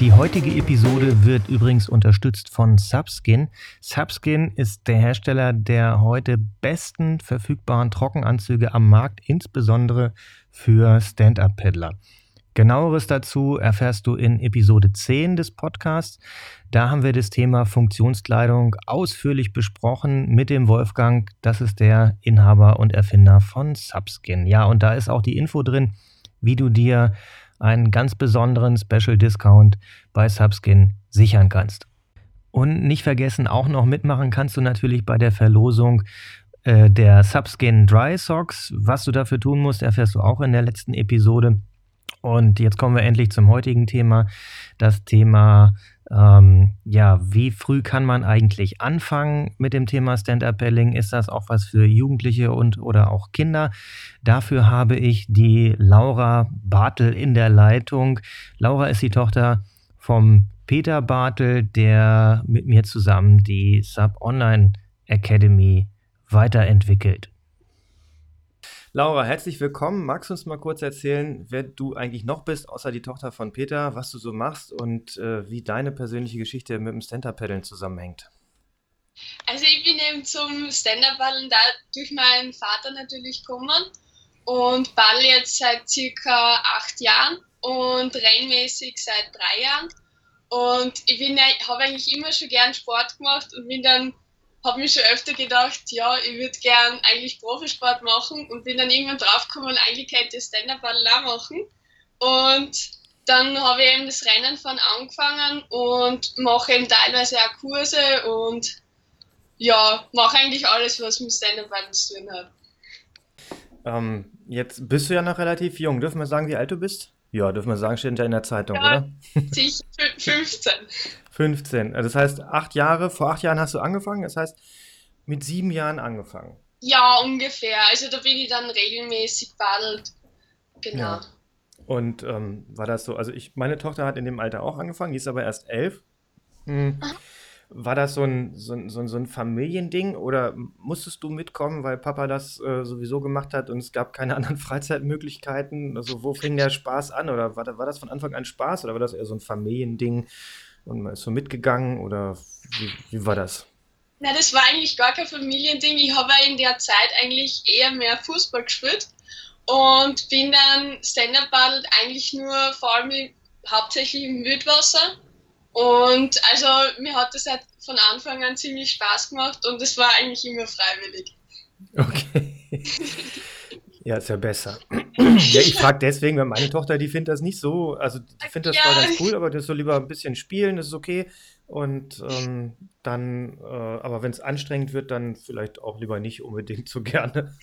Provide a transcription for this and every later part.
Die heutige Episode wird übrigens unterstützt von Subskin. Subskin ist der Hersteller der heute besten verfügbaren Trockenanzüge am Markt, insbesondere für Stand-Up-Paddler. Genaueres dazu erfährst du in Episode 10 des Podcasts. Da haben wir das Thema Funktionskleidung ausführlich besprochen mit dem Wolfgang. Das ist der Inhaber und Erfinder von Subskin. Ja, und da ist auch die Info drin, wie du dir einen ganz besonderen Special Discount bei Subskin sichern kannst. Und nicht vergessen, auch noch mitmachen kannst du natürlich bei der Verlosung äh, der Subskin Dry Socks. Was du dafür tun musst, erfährst du auch in der letzten Episode. Und jetzt kommen wir endlich zum heutigen Thema, das Thema ähm, ja, wie früh kann man eigentlich anfangen mit dem Thema Stand-Up-Paddling? Ist das auch was für Jugendliche und oder auch Kinder? Dafür habe ich die Laura Bartel in der Leitung. Laura ist die Tochter vom Peter Bartel, der mit mir zusammen die Sub Online Academy weiterentwickelt. Laura, herzlich willkommen. Magst du uns mal kurz erzählen, wer du eigentlich noch bist, außer die Tochter von Peter, was du so machst und äh, wie deine persönliche Geschichte mit dem Stand-Up-Paddeln zusammenhängt? Also ich bin eben zum Stand-Up-Paddeln durch meinen Vater natürlich gekommen und paddel jetzt seit circa acht Jahren und reinmäßig seit drei Jahren. Und ich habe eigentlich immer schon gern Sport gemacht und bin dann habe mir schon öfter gedacht, ja, ich würde gern eigentlich Profisport machen und bin dann irgendwann draufgekommen, eigentlich könnte ich Stand-Up-Paddle auch machen. Und dann habe ich eben das Rennen von angefangen und mache eben teilweise auch Kurse und ja, mache eigentlich alles, was mit Stand-Up-Paddle zu tun hat. Ähm, jetzt bist du ja noch relativ jung. Dürfen wir sagen, wie alt du bist? Ja, dürfen wir sagen, steht ja in der Zeitung, ja, oder? Sicher, 15. 15. Das heißt, acht Jahre, vor acht Jahren hast du angefangen, das heißt, mit sieben Jahren angefangen. Ja, ungefähr. Also da bin ich dann regelmäßig paddelt. Genau. Ja. Und ähm, war das so, also ich, meine Tochter hat in dem Alter auch angefangen, die ist aber erst elf. Hm. War das so ein, so, ein, so ein Familiending oder musstest du mitkommen, weil Papa das äh, sowieso gemacht hat und es gab keine anderen Freizeitmöglichkeiten? Also wo fing der Spaß an? Oder war, war das von Anfang an Spaß oder war das eher so ein Familiending und man ist so mitgegangen oder wie, wie war das? Na, das war eigentlich gar kein Familiending. Ich habe in der Zeit eigentlich eher mehr Fußball gespielt und bin dann Stand-Up-Paddelt eigentlich nur vor allem hauptsächlich im Wildwasser und also mir hat das halt von Anfang an ziemlich Spaß gemacht und es war eigentlich immer freiwillig. Okay. Ja, ist ja besser. ja, ich frage deswegen, weil meine Tochter, die findet das nicht so, also die findet das ja. zwar ganz cool, aber das soll lieber ein bisschen spielen, das ist okay. Und ähm, dann, äh, aber wenn es anstrengend wird, dann vielleicht auch lieber nicht unbedingt so gerne.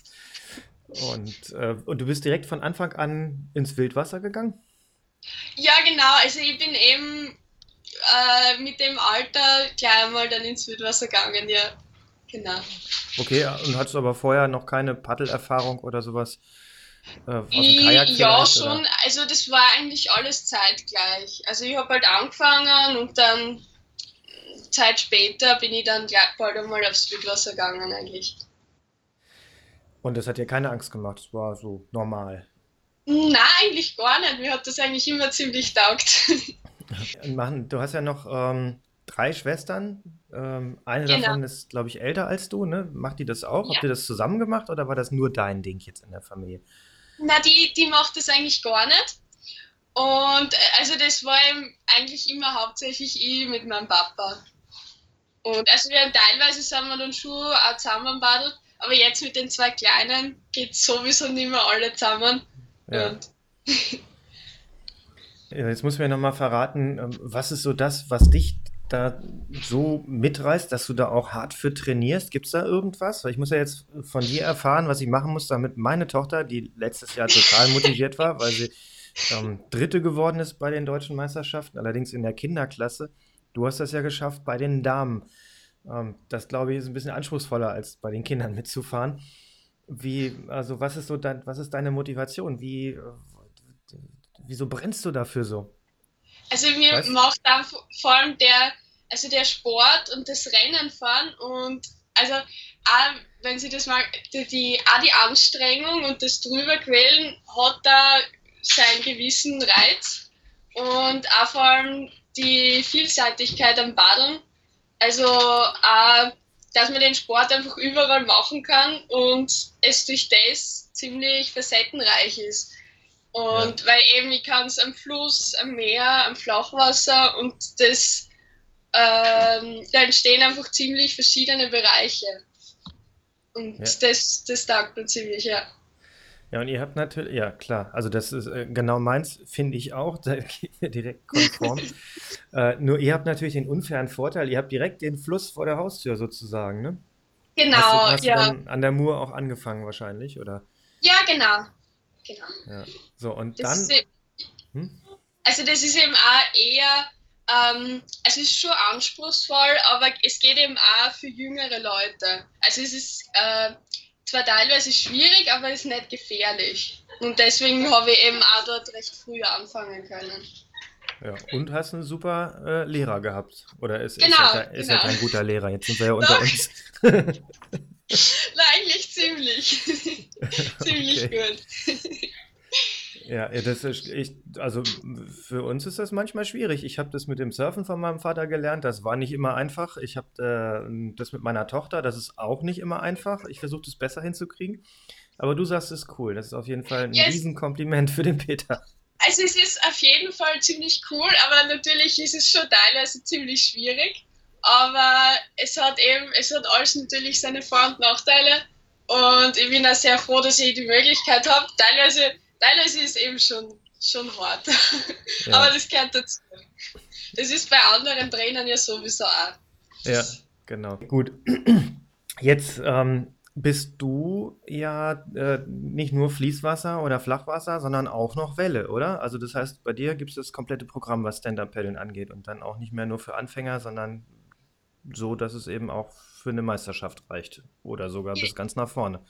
Und, äh, und du bist direkt von Anfang an ins Wildwasser gegangen? Ja, genau. Also ich bin eben äh, mit dem Alter gleich einmal dann ins Wildwasser gegangen, ja. Genau. Okay, und hattest du aber vorher noch keine Paddelerfahrung oder sowas? Äh, aus dem Kajak ja, schon. Oder? Also das war eigentlich alles zeitgleich. Also ich habe halt angefangen und dann Zeit später bin ich dann gleich bald einmal aufs Wildwasser gegangen eigentlich. Und das hat dir keine Angst gemacht? Das war so normal? Nein, eigentlich gar nicht. Mir hat das eigentlich immer ziemlich taugt. Du hast ja noch ähm, drei Schwestern. Ähm, eine genau. davon ist, glaube ich, älter als du. Ne? Macht die das auch? Ja. Habt ihr das zusammen gemacht oder war das nur dein Ding jetzt in der Familie? Na, die, die macht das eigentlich gar nicht. Und äh, also das war eigentlich immer hauptsächlich ich mit meinem Papa. Und also wir haben teilweise sind wir dann schon auch zusammen badelt, aber jetzt mit den zwei Kleinen geht sowieso nicht mehr alle zusammen. Ja. Jetzt muss mir nochmal verraten, ähm, was ist so das, was dich da so mitreißt, dass du da auch hart für trainierst? Gibt es da irgendwas? Weil ich muss ja jetzt von dir erfahren, was ich machen muss, damit meine Tochter, die letztes Jahr total motiviert war, weil sie ähm, Dritte geworden ist bei den deutschen Meisterschaften, allerdings in der Kinderklasse. Du hast das ja geschafft bei den Damen. Ähm, das, glaube ich, ist ein bisschen anspruchsvoller, als bei den Kindern mitzufahren. Wie, also was ist so dein, was ist deine Motivation? Wie, wieso brennst du dafür so? Also mir weißt? macht da vor allem der, also der Sport und das Rennen fahren und also auch, wenn sie das mal, die, die, auch die Anstrengung und das drüberquälen hat da seinen gewissen Reiz und auch vor allem die Vielseitigkeit am Badeln. Also auch, dass man den Sport einfach überall machen kann und es durch das ziemlich facettenreich ist. Und ja. weil eben ich kann es am Fluss, am Meer, am Flachwasser und das ähm, da entstehen einfach ziemlich verschiedene Bereiche. Und ja. das, das taugt mir ziemlich, ja. Ja, und ihr habt natürlich, ja klar, also das ist äh, genau meins, finde ich auch, da geht mir direkt konform. äh, nur ihr habt natürlich den unfairen Vorteil, ihr habt direkt den Fluss vor der Haustür sozusagen, ne? Genau, hast du, hast ja. Du an der Mur auch angefangen wahrscheinlich, oder? Ja, genau. Genau. Ja. So, und das dann. Hm? Also das ist eben auch eher ähm, es ist schon anspruchsvoll, aber es geht eben auch für jüngere Leute. Also es ist äh, zwar teilweise schwierig, aber es ist nicht gefährlich. Und deswegen habe ich eben auch dort recht früh anfangen können. Ja, und hast einen super äh, Lehrer gehabt. Oder ist, genau, ist, er, ist genau. er kein guter Lehrer? Jetzt sind wir ja unter uns. Na, eigentlich ziemlich. ziemlich gut. Ja, das ist, ich, also für uns ist das manchmal schwierig. Ich habe das mit dem Surfen von meinem Vater gelernt. Das war nicht immer einfach. Ich habe äh, das mit meiner Tochter. Das ist auch nicht immer einfach. Ich versuche das besser hinzukriegen. Aber du sagst, es ist cool. Das ist auf jeden Fall ein yes. Riesenkompliment für den Peter. Also es ist auf jeden Fall ziemlich cool, aber natürlich ist es schon teilweise ziemlich schwierig. Aber es hat eben, es hat alles natürlich seine Vor- und Nachteile. Und ich bin auch sehr froh, dass ich die Möglichkeit habe. Teilweise teilweise ist es eben schon, schon hart. Ja. Aber das gehört dazu. Das ist bei anderen Trainern ja sowieso auch. Ja, genau. Gut. Jetzt ähm, bist du ja äh, nicht nur Fließwasser oder Flachwasser, sondern auch noch Welle, oder? Also das heißt, bei dir gibt es das komplette Programm, was Stand-Up-Paddeln angeht und dann auch nicht mehr nur für Anfänger, sondern so, dass es eben auch für eine Meisterschaft reicht oder sogar bis ganz nach vorne.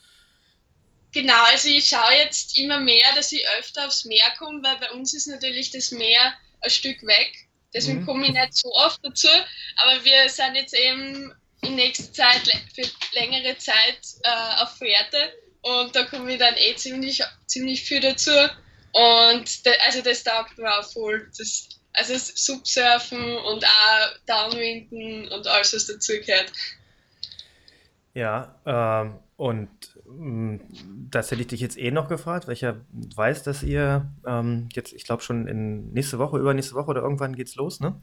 Genau, also ich schaue jetzt immer mehr, dass ich öfter aufs Meer komme, weil bei uns ist natürlich das Meer ein Stück weg. Deswegen mhm. komme ich nicht so oft dazu. Aber wir sind jetzt eben in nächster Zeit für längere Zeit äh, auf Fährte und da komme ich dann eh ziemlich, ziemlich viel dazu. Und de, also das taugt mir auch voll. Das, also Subsurfen und auch Downwinden und alles, was dazugehört. Ja, ähm, und ähm, das hätte ich dich jetzt eh noch gefragt, weil ich ja weiß, dass ihr ähm, jetzt, ich glaube schon in nächste Woche, übernächste Woche oder irgendwann geht's los, ne?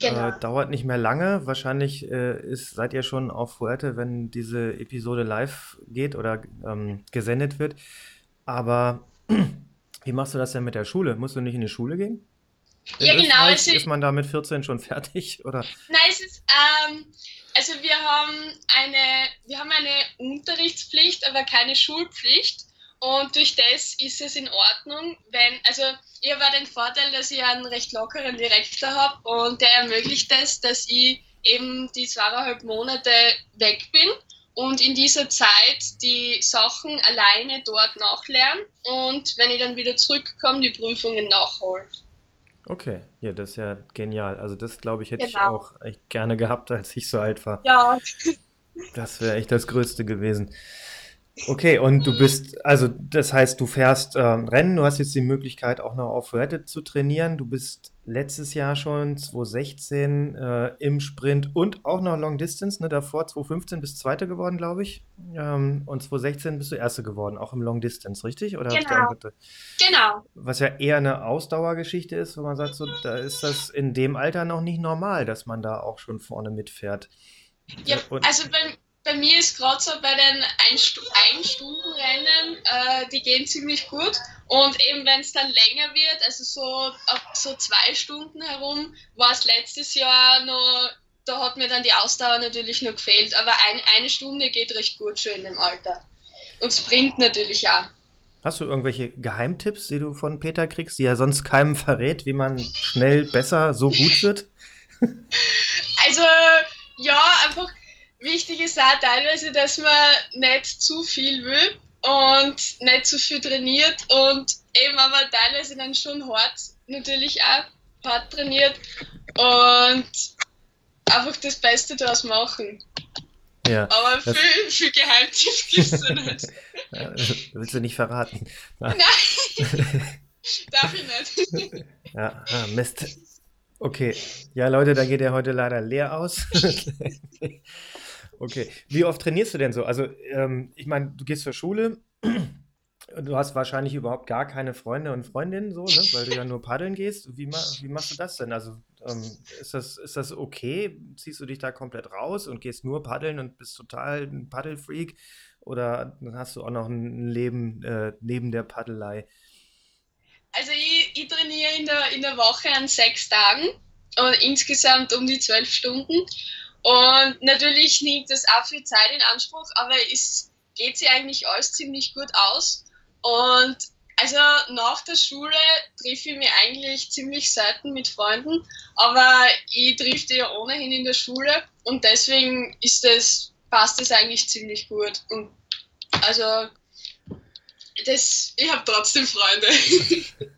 Genau. Äh, dauert nicht mehr lange. Wahrscheinlich äh, ist, seid ihr schon auf Fuerte, wenn diese Episode live geht oder ähm, gesendet wird. Aber wie machst du das denn mit der Schule? Musst du nicht in die Schule gehen? In ja, genau. Also, ist man da mit 14 schon fertig? Oder? Nein, es ist, ähm, also wir haben eine, wir haben eine Unterrichtspflicht, aber keine Schulpflicht. Und durch das ist es in Ordnung, wenn, also ich habe den Vorteil, dass ich einen recht lockeren Direktor habe und der ermöglicht es, dass ich eben die zweieinhalb Monate weg bin und in dieser Zeit die Sachen alleine dort nachlernen und wenn ich dann wieder zurückkomme, die Prüfungen nachholen. Okay, ja, das ist ja genial. Also das, glaube ich, hätte ich Genau. auch echt gerne gehabt, als ich so alt war. Ja, Das wäre echt das Größte gewesen. Okay, und du bist, also das heißt, du fährst ähm, Rennen, du hast jetzt die Möglichkeit auch noch auf Reddit zu trainieren. Du bist letztes Jahr schon 2016 äh, im Sprint und auch noch Long Distance, ne, davor 2015 bist Zweite geworden, glaube ich. Ähm, und 2016 bist du Erste geworden, auch im Long Distance, richtig? Oder genau, genau. was ja eher eine Ausdauergeschichte ist, wo man sagt, so, da ist das in dem Alter noch nicht normal, dass man da auch schon vorne mitfährt. Ja, Und also bei, bei mir ist gerade so bei den Einstu Einstundenrennen, äh, die gehen ziemlich gut. Und eben wenn es dann länger wird, also so so zwei Stunden herum, war es letztes Jahr noch, da hat mir dann die Ausdauer natürlich noch gefehlt. Aber ein, eine Stunde geht recht gut schon in dem Alter. Und Sprint natürlich auch. hast du irgendwelche Geheimtipps, die du von Peter kriegst, die er sonst keinem verrät, wie man schnell besser so gut wird? Also ja, einfach wichtig ist auch teilweise, dass man nicht zu viel will und nicht zu viel trainiert und eben aber teilweise dann schon hart, natürlich auch hart trainiert und einfach das Beste daraus machen. Ja, aber viel, viel Geheimtipp gibt es nicht. Willst du nicht verraten? Nein, darf ich nicht. Ja, ah, Mist. Okay, ja Leute, da geht er heute leider leer aus. Okay, wie oft trainierst du denn so? Also, ähm, ich meine, du gehst zur Schule, du hast wahrscheinlich überhaupt gar keine Freunde und Freundinnen, so, ne? weil du ja nur paddeln gehst. Wie, wie machst du das denn? Also, ähm, ist, das, ist das okay? Ziehst du dich da komplett raus und gehst nur paddeln und bist total ein Paddelfreak? Oder hast du auch noch ein Leben äh, neben der Paddelei? Also ich, ich trainiere in der, in der Woche an sechs Tagen und insgesamt um die zwölf Stunden. Und natürlich nimmt das auch viel Zeit in Anspruch, aber es geht sich eigentlich alles ziemlich gut aus. Und also nach der Schule treffe ich mich eigentlich ziemlich selten mit Freunden, aber ich treffe die ja ohnehin in der Schule und deswegen ist das, passt das eigentlich ziemlich gut. Und also das, ich habe trotzdem Freunde.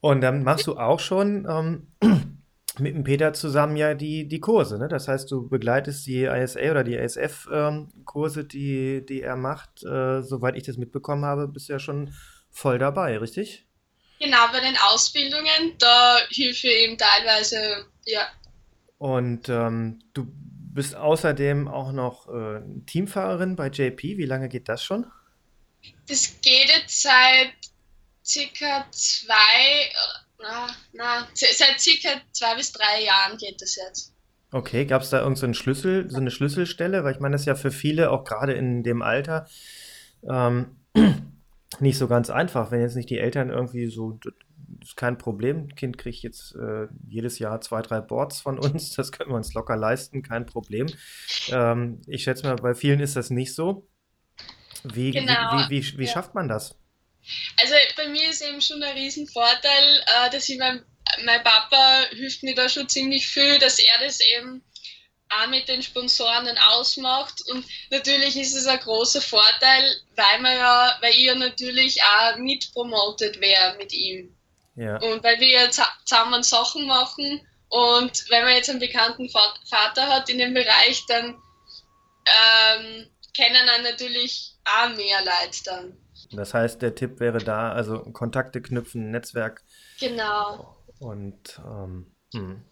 Und dann machst du auch schon ähm, mit dem Peter zusammen ja die, die Kurse, ne? Das heißt, du begleitest die ISA oder die ASF-Kurse, ähm, die, die er macht. Äh, soweit ich das mitbekommen habe, bist du ja schon voll dabei, richtig? Genau, bei den Ausbildungen, da hilfe ich ihm teilweise, ja. Und ähm, du bist außerdem auch noch äh, Teamfahrerin bei JP. Wie lange geht das schon? Das geht jetzt seit circa zwei, na, na, seit circa zwei bis drei Jahren geht das jetzt. Okay, gab es da irgendeinen so Schlüssel, so eine Schlüsselstelle? Weil ich meine, das ist ja für viele, auch gerade in dem Alter, ähm, nicht so ganz einfach, wenn jetzt nicht die Eltern irgendwie so, das ist kein Problem, Kind kriegt jetzt äh, jedes Jahr zwei, drei Boards von uns, das können wir uns locker leisten, kein Problem. Ähm, ich schätze mal, bei vielen ist das nicht so. Wie, genau. wie, wie, wie, wie ja. schafft man das? Also bei mir ist eben schon ein Riesenvorteil, äh, dass ich mein, mein Papa hilft mir da schon ziemlich viel, dass er das eben auch mit den Sponsoren ausmacht. Und natürlich ist es ein großer Vorteil, weil man ja, weil ich ja natürlich auch mitpromotet wäre mit ihm. Ja. Und weil wir ja zusammen Sachen machen und wenn man jetzt einen bekannten Vater hat in dem Bereich, dann ähm, kennen dann natürlich auch mehr Leute dann. Das heißt, der Tipp wäre da, also Kontakte knüpfen, Netzwerk. Genau. Und ähm, hm.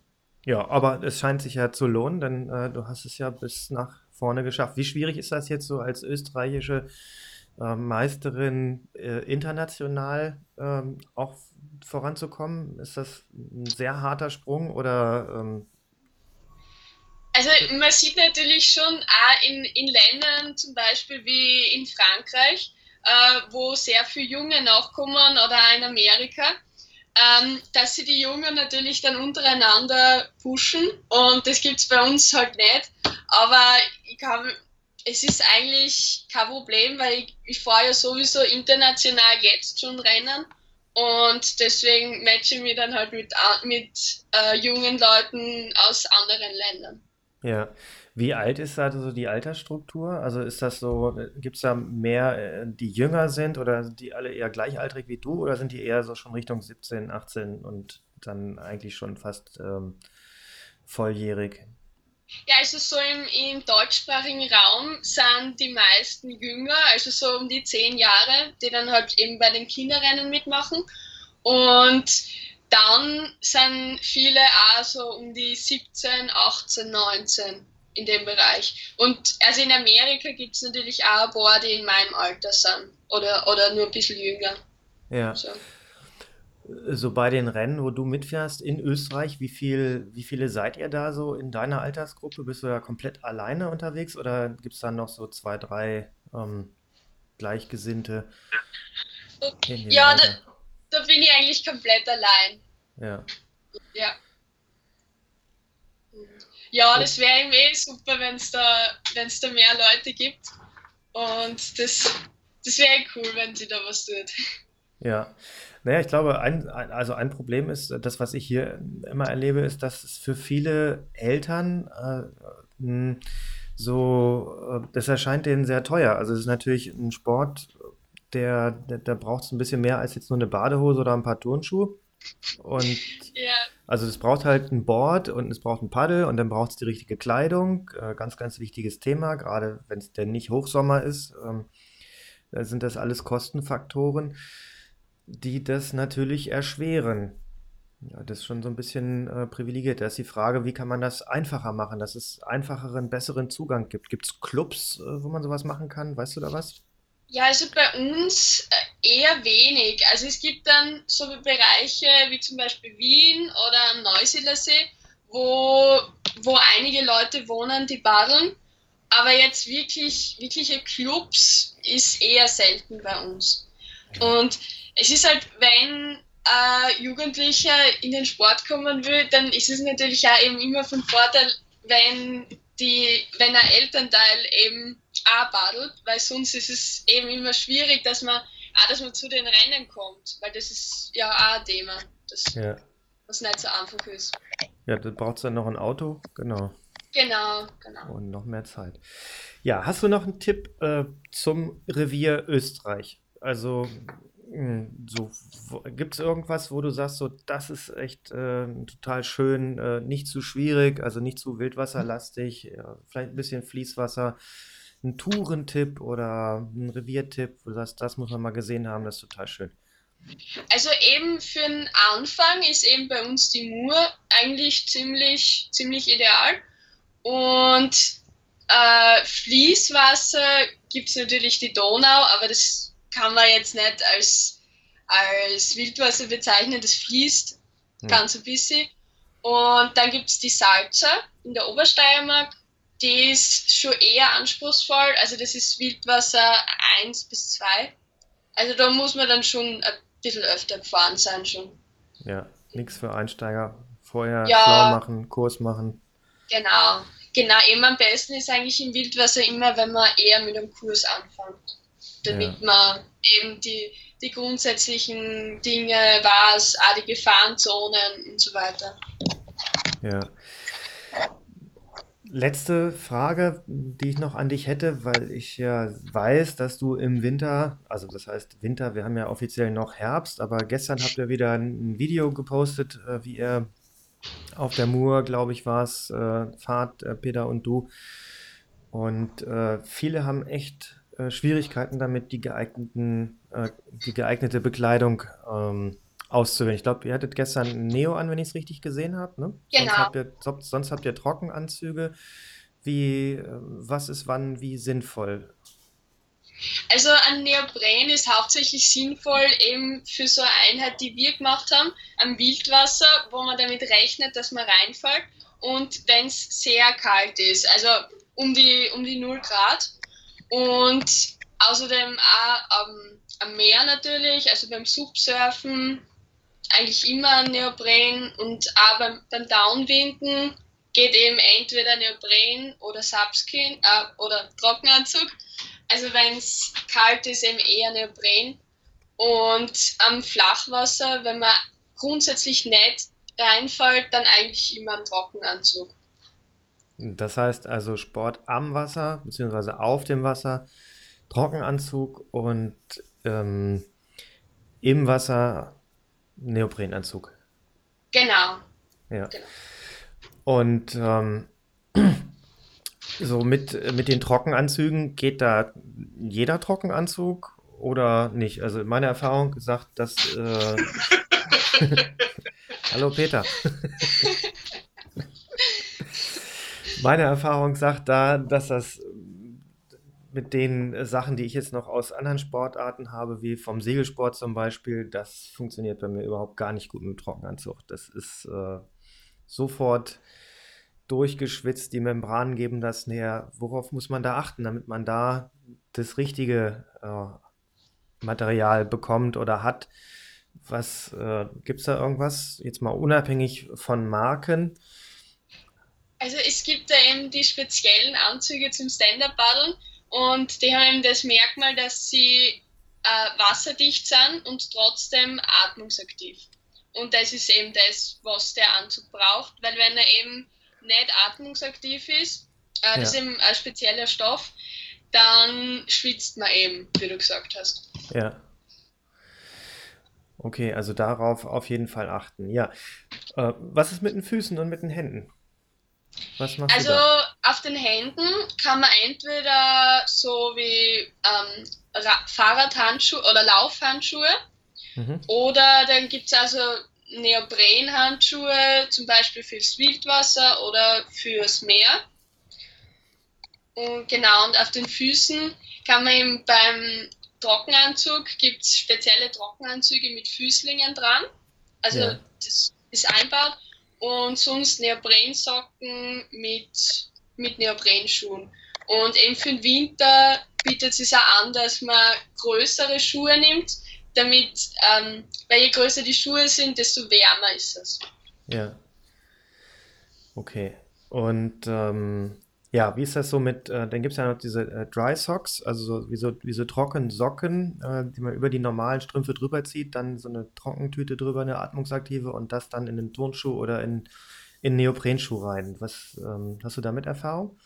ja, aber es scheint sich ja zu lohnen, denn äh, du hast es ja bis nach vorne geschafft. Wie schwierig ist das jetzt so als österreichische äh, Meisterin äh, international ähm, auch voranzukommen? Ist das ein sehr harter Sprung oder ähm, also man sieht natürlich schon auch in, in Ländern zum Beispiel wie in Frankreich, äh, wo sehr viele Junge nachkommen oder auch in Amerika, ähm, dass sie die Jungen natürlich dann untereinander pushen und das gibt es bei uns halt nicht. Aber ich kann, es ist eigentlich kein Problem, weil ich, ich fahre ja sowieso international jetzt schon Rennen und deswegen matche ich mich dann halt mit, mit äh, jungen Leuten aus anderen Ländern. Ja. Wie alt ist da so die Altersstruktur? Also ist das so, gibt es da mehr, äh, die jünger sind oder sind die alle eher gleichaltrig wie du oder sind die eher so schon Richtung 17, 18 und dann eigentlich schon fast ähm, volljährig? Ja, also so im, im deutschsprachigen Raum sind die meisten jünger, also so um die 10 Jahre, die dann halt eben bei den Kinderrennen mitmachen. Und dann sind viele auch so um die 17, 18, 19 in dem Bereich. Und also in Amerika gibt es natürlich auch ein paar, die in meinem Alter sind oder, oder nur ein bisschen jünger. Ja. So. so bei den Rennen, wo du mitfährst in Österreich, wie, viel, wie viele seid ihr da so in deiner Altersgruppe? Bist du da komplett alleine unterwegs oder gibt es da noch so zwei, drei ähm, Gleichgesinnte? Ja, da, da bin ich eigentlich komplett allein. Ja. Ja. Ja, das wäre eben eh super, wenn es da, wenn's da mehr Leute gibt. Und das, das wäre cool, wenn sie da was tut. Ja. Naja, ich glaube, ein, also ein Problem ist, das, was ich hier immer erlebe, ist, dass es für viele Eltern äh, so, äh, das erscheint denen sehr teuer. Also es ist natürlich ein Sport, der, der, da braucht es ein bisschen mehr als jetzt nur eine Badehose oder ein paar Turnschuhe. Und ja. Also es braucht halt ein Board und es braucht ein Paddel und dann braucht es die richtige Kleidung. Äh, ganz, ganz wichtiges Thema, gerade wenn es denn nicht Hochsommer ist. Ähm, da sind das alles Kostenfaktoren, die das natürlich erschweren. Ja, das ist schon so ein bisschen äh, privilegiert. Da ist die Frage, wie kann man das einfacher machen, dass es einfacheren, besseren Zugang gibt. Gibt es Clubs, äh, wo man sowas machen kann? Weißt du da was? Ja, also bei uns äh, eher wenig. Also es gibt dann so Bereiche wie zum Beispiel Wien oder am Neusiedlersee, wo, wo einige Leute wohnen, die badeln. Aber jetzt wirklich, wirkliche Clubs ist eher selten bei uns. Und es ist halt, wenn äh, Jugendlicher in den Sport kommen will, dann ist es natürlich auch eben immer von Vorteil, wenn die, wenn ein Elternteil eben auch badelt, weil sonst ist es eben immer schwierig, dass man auch, dass man zu den Rennen kommt, weil das ist ja auch ein Thema, das, ja. was nicht so einfach ist. Ja, da braucht es dann noch ein Auto, genau. Genau, genau. Und noch mehr Zeit. Ja, hast du noch einen Tipp äh, zum Revier Österreich? Also so, gibt es irgendwas, wo du sagst, so das ist echt äh, total schön, äh, nicht zu schwierig, also nicht zu wildwasserlastig, ja, vielleicht ein bisschen Fließwasser, ein Tourentipp oder ein Reviertipp, wo du sagst, das muss man mal gesehen haben, das ist total schön. Also eben für den Anfang ist eben bei uns die Mur eigentlich ziemlich, ziemlich ideal. Und äh, Fließwasser gibt es natürlich die Donau, aber das kann man jetzt nicht als, als Wildwasser bezeichnen, das fließt hm. ganz ein bisschen. Und dann gibt es die Salzer in der Obersteiermark, die ist schon eher anspruchsvoll, also das ist Wildwasser 1 bis 2. Also da muss man dann schon ein bisschen öfter gefahren sein schon. Ja, nichts für Einsteiger. Vorher ja, schlau machen, Kurs machen. Genau, genau. Eben am besten ist eigentlich im Wildwasser immer, wenn man eher mit einem Kurs anfängt damit ja. man eben die, die grundsätzlichen Dinge weiß, auch die Gefahrenzonen und so weiter. Ja. Letzte Frage, die ich noch an dich hätte, weil ich ja weiß, dass du im Winter, also das heißt Winter, wir haben ja offiziell noch Herbst, aber gestern habt ihr wieder ein Video gepostet, äh, wie ihr auf der Mur, glaube ich, war es, äh, fahrt, äh, Peter und du. Und viele haben echt äh, Schwierigkeiten damit, die geeigneten, äh, die geeignete Bekleidung ähm, auszuwählen. Ich glaube, ihr hattet gestern Neo an, wenn ich es richtig gesehen habe. Ne? Genau. Sonst habt, ihr, sonst habt ihr Trockenanzüge. Wie, äh, was ist wann wie sinnvoll? Also ein Neopren ist hauptsächlich sinnvoll eben für so eine Einheit, die wir gemacht haben, am Wildwasser, wo man damit rechnet, dass man reinfällt und wenn es sehr kalt ist, also um die, um die 0 Grad. Und außerdem auch ähm, am Meer natürlich, also beim Subsurfen eigentlich immer Neopren und auch beim, beim Downwinden geht eben entweder Neopren oder Subskin äh, oder Trockenanzug. Also wenn es kalt ist, eben eher Neopren. Und am Flachwasser, wenn man grundsätzlich nicht reinfällt, dann eigentlich immer ein Trockenanzug. Das heißt also Sport am Wasser, beziehungsweise auf dem Wasser, Trockenanzug und ähm, im Wasser Neoprenanzug. Genau. Ja. Genau. Und ähm, so mit, mit den Trockenanzügen geht da jeder Trockenanzug oder nicht? Also meine Erfahrung sagt, dass. Äh Hallo Peter. Meine Erfahrung sagt da, dass das mit den Sachen, die ich jetzt noch aus anderen Sportarten habe, wie vom Segelsport zum Beispiel, das funktioniert bei mir überhaupt gar nicht gut mit dem Trockenanzug. Das ist äh, sofort durchgeschwitzt, die Membranen geben das näher. Worauf muss man da achten, damit man da das richtige äh, Material bekommt oder hat? Was äh, gibt es da irgendwas, jetzt mal unabhängig von Marken? Also es gibt da eben die speziellen Anzüge zum Stand-Up-Paddeln und die haben eben das Merkmal, dass sie äh, wasserdicht sind und trotzdem atmungsaktiv. Und das ist eben das, was der Anzug braucht, weil wenn er eben nicht atmungsaktiv ist, äh, das ja. ist eben ein spezieller Stoff, dann schwitzt man eben, wie du gesagt hast. Ja. Okay, also darauf auf jeden Fall achten. Ja. Äh, was ist mit den Füßen und mit den Händen? Also auf den Händen kann man entweder so wie ähm, Fahrradhandschuhe oder Laufhandschuhe mhm. oder dann gibt es also Neoprenhandschuhe, zum Beispiel fürs Wildwasser oder fürs Meer. Und genau, und auf den Füßen kann man eben beim Trockenanzug, gibt es spezielle Trockenanzüge mit Füßlingen dran. Also ja. das ist einbaut. Und sonst Neoprensocken mit, mit Neoprenschuhen. Und eben für den Winter bietet es sich auch an, dass man größere Schuhe nimmt, damit, ähm, weil je größer die Schuhe sind, desto wärmer ist es. Ja. Okay. Und ähm, ja, wie ist das so mit, äh, dann gibt es ja noch diese äh, Dry Socks, also so, wie, so, wie so trockene Socken, äh, die man über die normalen Strümpfe drüber zieht, dann so eine Trockentüte drüber, eine atmungsaktive und das dann in den Turnschuh oder in, in Neoprenschuh rein. Was ähm, hast du damit Erfahrung?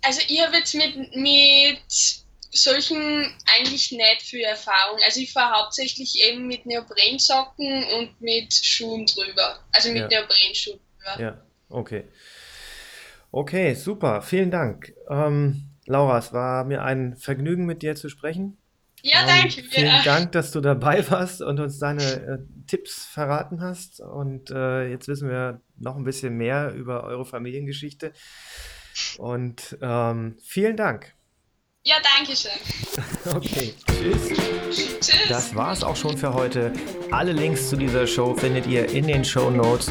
Also ich habe jetzt mit, mit solchen eigentlich nicht viel Erfahrung. Also ich fahre hauptsächlich eben mit Neoprensocken und mit Schuhen drüber. Also mit ja. Neoprenschuhen drüber. Ja, okay. Okay, super. Vielen Dank. Ähm, Laura, es war mir ein Vergnügen, mit dir zu sprechen. Ja, ähm, danke. Vielen ja. Dank, dass du dabei warst und uns deine äh, Tipps verraten hast. Und äh, jetzt wissen wir noch ein bisschen mehr über eure Familiengeschichte. Und ähm, vielen Dank. Ja, danke schön. Okay, tschüss. Tschüss. Das war es auch schon für heute. Alle Links zu dieser Show findet ihr in den Show Notes.